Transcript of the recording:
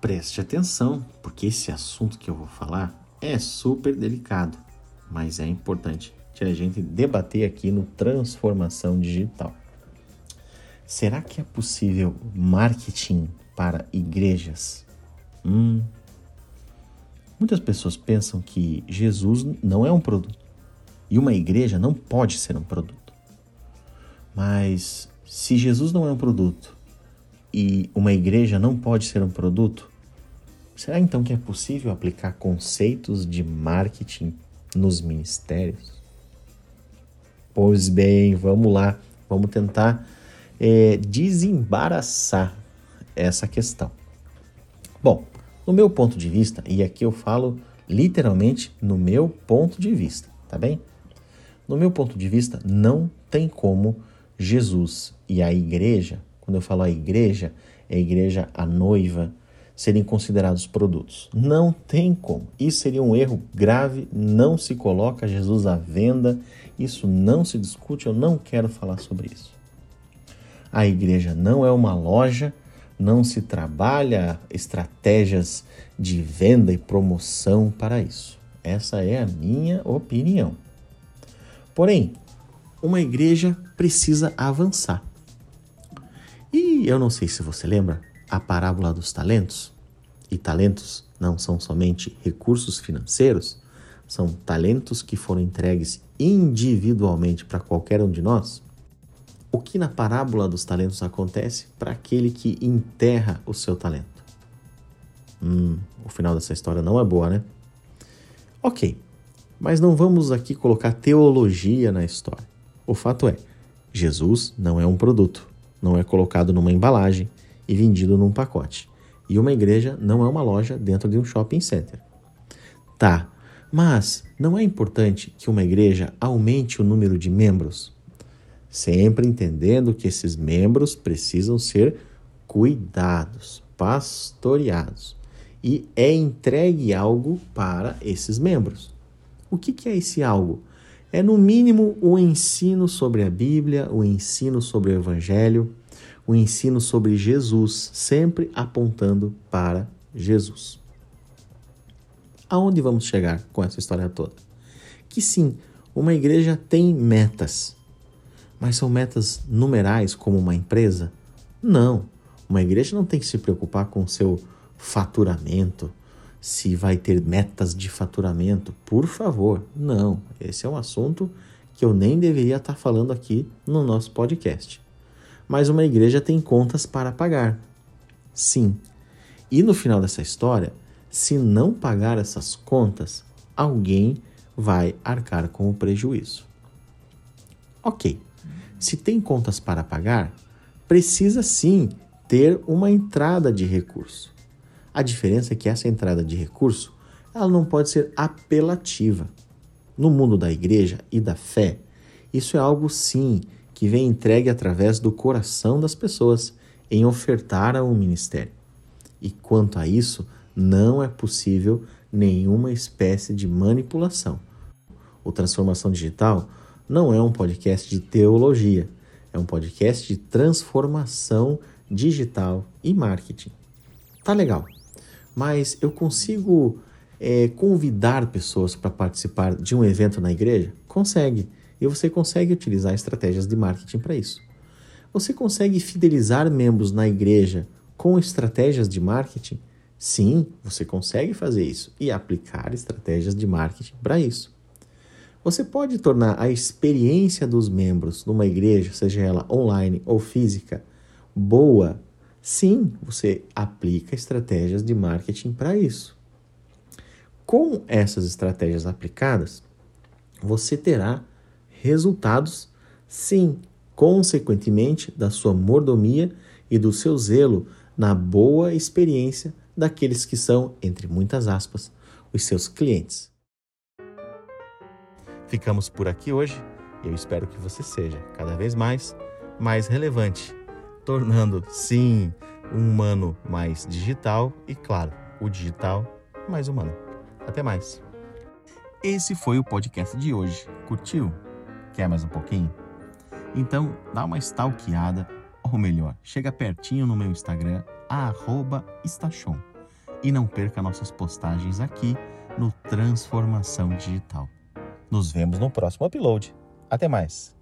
preste atenção, porque esse assunto que eu vou falar é super delicado, mas é importante que a gente debater aqui no Transformação Digital. Será que é possível marketing para igrejas? Hum. Muitas pessoas pensam que Jesus não é um produto e uma igreja não pode ser um produto. Mas se Jesus não é um produto e uma igreja não pode ser um produto, será então que é possível aplicar conceitos de marketing nos ministérios? Pois bem, vamos lá, vamos tentar é, desembaraçar essa questão. Bom, no meu ponto de vista, e aqui eu falo literalmente no meu ponto de vista, tá bem? No meu ponto de vista, não tem como Jesus e a igreja quando eu falo a igreja, é a igreja, a noiva, serem considerados produtos. Não tem como. Isso seria um erro grave, não se coloca Jesus à venda, isso não se discute, eu não quero falar sobre isso. A igreja não é uma loja, não se trabalha estratégias de venda e promoção para isso. Essa é a minha opinião. Porém, uma igreja precisa avançar. E eu não sei se você lembra a parábola dos talentos. E talentos não são somente recursos financeiros, são talentos que foram entregues individualmente para qualquer um de nós. O que na parábola dos talentos acontece para aquele que enterra o seu talento? Hum, o final dessa história não é boa, né? Ok, mas não vamos aqui colocar teologia na história. O fato é, Jesus não é um produto não é colocado numa embalagem e vendido num pacote. E uma igreja não é uma loja dentro de um shopping center. Tá, mas não é importante que uma igreja aumente o número de membros? Sempre entendendo que esses membros precisam ser cuidados, pastoreados. E é entregue algo para esses membros. O que, que é esse algo? é no mínimo o ensino sobre a Bíblia, o ensino sobre o Evangelho, o ensino sobre Jesus, sempre apontando para Jesus. Aonde vamos chegar com essa história toda? Que sim, uma igreja tem metas, mas são metas numerais como uma empresa? Não, uma igreja não tem que se preocupar com seu faturamento, se vai ter metas de faturamento. Por favor, não. Esse é um assunto que eu nem deveria estar falando aqui no nosso podcast. Mas uma igreja tem contas para pagar. Sim. E no final dessa história, se não pagar essas contas, alguém vai arcar com o prejuízo. Ok. Se tem contas para pagar, precisa sim ter uma entrada de recurso. A diferença é que essa entrada de recurso ela não pode ser apelativa. No mundo da igreja e da fé, isso é algo sim que vem entregue através do coração das pessoas em ofertar a um ministério. E quanto a isso, não é possível nenhuma espécie de manipulação. O Transformação Digital não é um podcast de teologia, é um podcast de transformação digital e marketing. Tá legal mas eu consigo é, convidar pessoas para participar de um evento na igreja? Consegue. E você consegue utilizar estratégias de marketing para isso. Você consegue fidelizar membros na igreja com estratégias de marketing? Sim, você consegue fazer isso e aplicar estratégias de marketing para isso. Você pode tornar a experiência dos membros numa igreja, seja ela online ou física, boa Sim, você aplica estratégias de marketing para isso. Com essas estratégias aplicadas, você terá resultados, sim, consequentemente, da sua mordomia e do seu zelo na boa experiência daqueles que são, entre muitas aspas, os seus clientes. Ficamos por aqui hoje e eu espero que você seja cada vez mais mais relevante, tornando sim um humano mais digital e claro, o digital mais humano. Até mais. Esse foi o podcast de hoje. Curtiu? Quer mais um pouquinho? Então dá uma stalkeada, ou melhor, chega pertinho no meu Instagram, @estachon e não perca nossas postagens aqui no Transformação Digital. Nos vemos no próximo upload. Até mais!